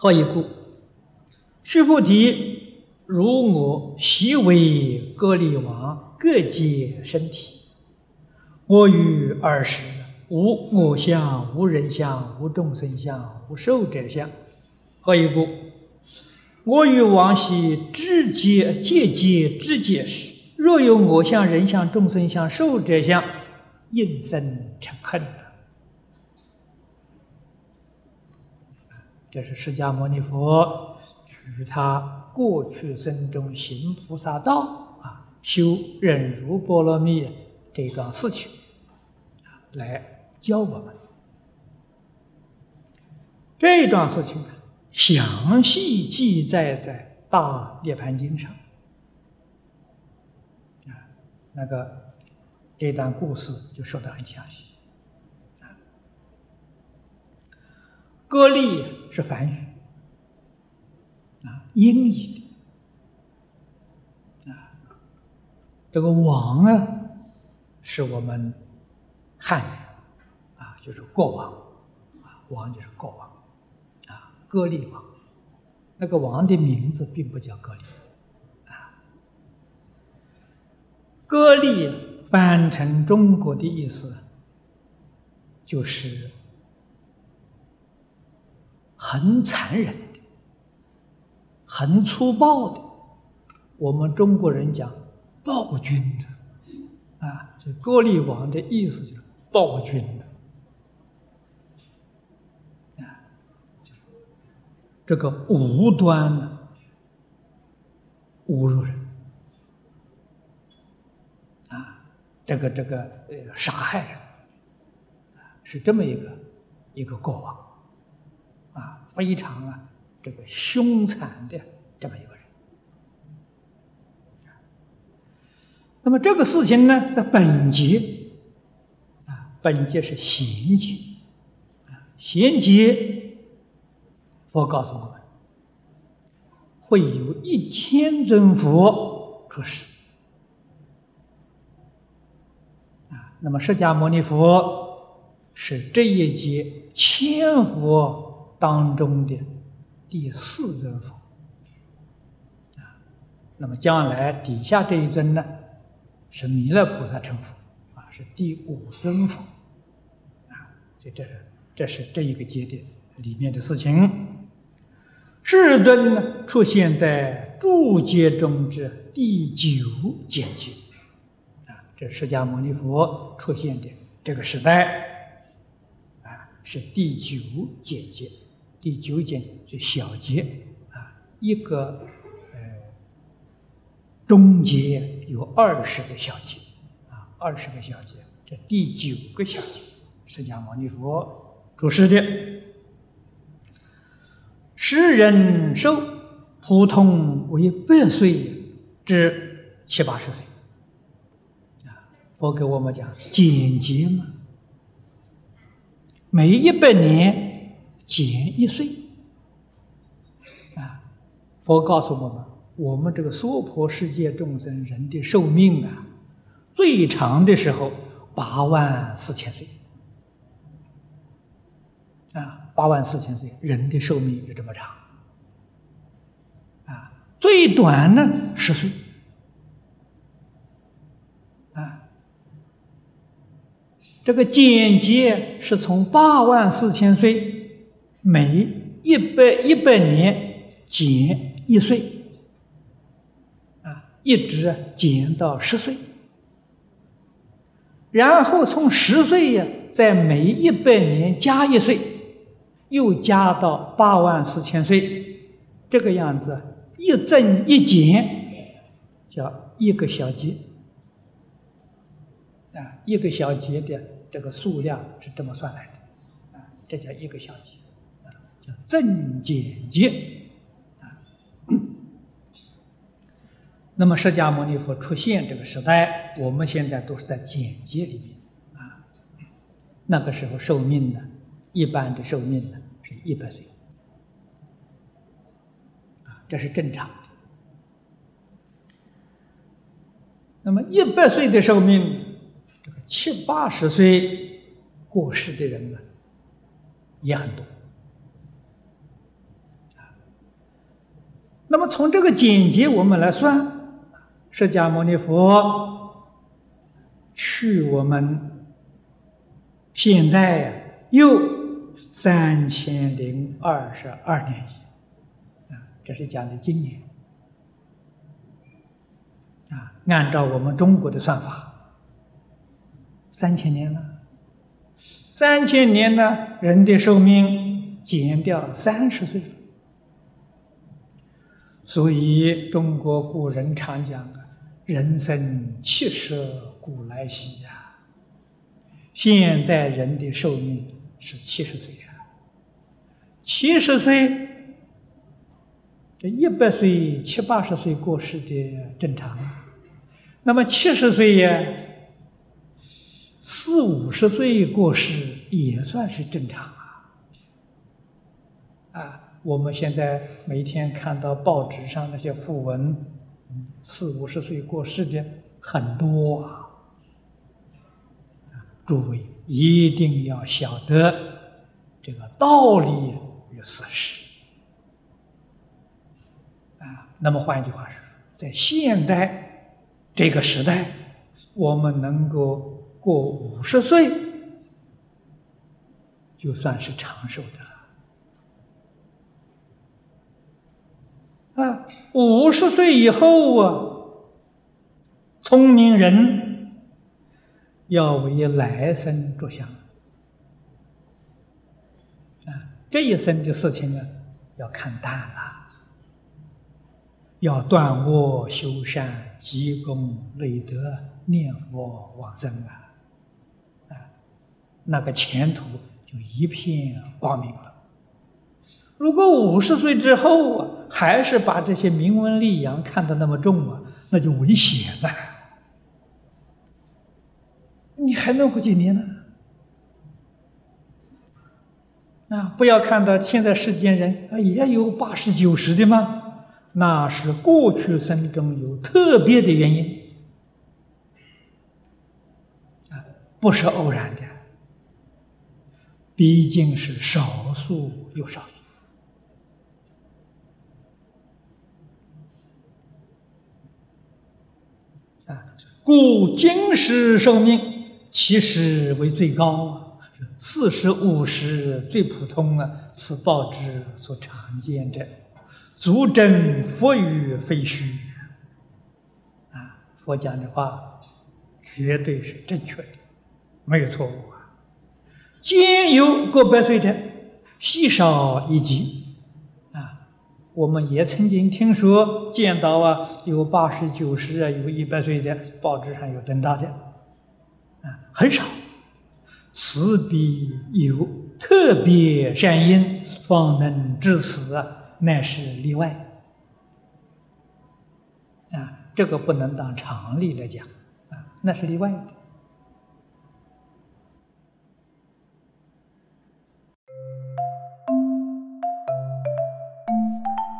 何以故？须菩提，如我昔为歌利王，各界身体。我于二时，无我相，无人相，无众生相，无寿者相。何以故？我与王昔知界界界知界时，若有我相、人相、众生相、寿者相，应生嗔恨。这是释迦牟尼佛举他过去生中行菩萨道啊，修忍辱波罗蜜这桩事情，来教我们。这桩事情呢详细记载在《大涅盘经》上啊，那个这段故事就说的很详细。割利是梵语，啊，音译的，啊，这个王啊，是我们汉语，啊，就是国王，啊，王就是国王，啊，割利王，那个王的名字并不叫割利，啊，歌利翻成中国的意思就是。很残忍的，很粗暴的，我们中国人讲暴君的，啊，这歌利王的意思就是暴君的，啊，这个无端的侮辱人，啊，这个这个呃杀害人，是这么一个一个过往。非常啊，这个凶残的这么一个人。那么这个事情呢，在本节啊，本节是贤节啊，贤节，佛告诉我们，会有一千尊佛出世啊。那么释迦牟尼佛是这一节千佛。当中的第四尊佛啊，那么将来底下这一尊呢，是弥勒菩萨成佛啊，是第五尊佛啊，所以这是这是这一个节点里面的事情。世尊呢，出现在诸劫中之第九简节啊，这释迦牟尼佛出现的这个时代啊，是第九简节。第九节是小节啊，一个呃中节有二十个小节啊，二十个小节，这第九个小节，释迦牟尼佛主持的。十人寿普通为百岁至七八十岁啊，佛给我们讲简洁嘛，每一百年。减一岁，啊！佛告诉我们，我们这个娑婆世界众生人的寿命啊，最长的时候八万四千岁，啊，八万四千岁，人的寿命就这么长，啊，最短呢十岁，啊，这个简洁是从八万四千岁。每一百一百年减一岁，啊，一直减到十岁，然后从十岁呀，在每一百年加一岁，又加到八万四千岁，这个样子一增一减，叫一个小节，啊，一个小节的这个数量是这么算来的，啊，这叫一个小节。正简洁啊，那么释迦牟尼佛出现这个时代，我们现在都是在简介里面啊。那个时候寿命呢，一般的寿命呢是一百岁啊，这是正常的。那么一百岁的寿命，这个七八十岁过世的人呢，也很多。那么从这个简洁我们来算，释迦牟尼佛去我们现在又三千零二十二年啊，这是讲的今年啊，按照我们中国的算法，三千年了，三千年呢，人的寿命减掉三十岁。所以，中国古人常讲啊，“人生七十古来稀”呀。现在人的寿命是七十岁呀。七十岁，这一百岁、七八十岁过世的正常。那么七十岁呀，四五十岁过世也算是正常啊。啊。我们现在每天看到报纸上那些讣文，四五十岁过世的很多啊。诸位一定要晓得这个道理与事实啊。那么换一句话说，在现在这个时代，我们能够过五十岁，就算是长寿的。啊，五十岁以后啊，聪明人要为来生着想。啊，这一生的事情呢，要看淡了，要断恶修善、积功累德、念佛往生啊，啊，那个前途就一片光明了。如果五十岁之后啊，还是把这些名闻利养看得那么重啊，那就危险了。你还能活几年呢？啊，不要看到现在世间人啊，也有八十九十的吗？那是过去生中有特别的原因，啊，不是偶然的，毕竟是少数又少数。啊故今时寿命其实为最高，四十五十最普通啊，此报之所常见者，足证佛语非虚。啊，佛讲的话绝对是正确的，没有错误啊。今有过百岁者，稀少一极。我们也曾经听说见到啊，有八十九十啊，有一百岁的，报纸上有登到的，啊，很少。此必有特别善因，方能至此啊，乃是例外。啊，这个不能当常理来讲，啊，那是例外的。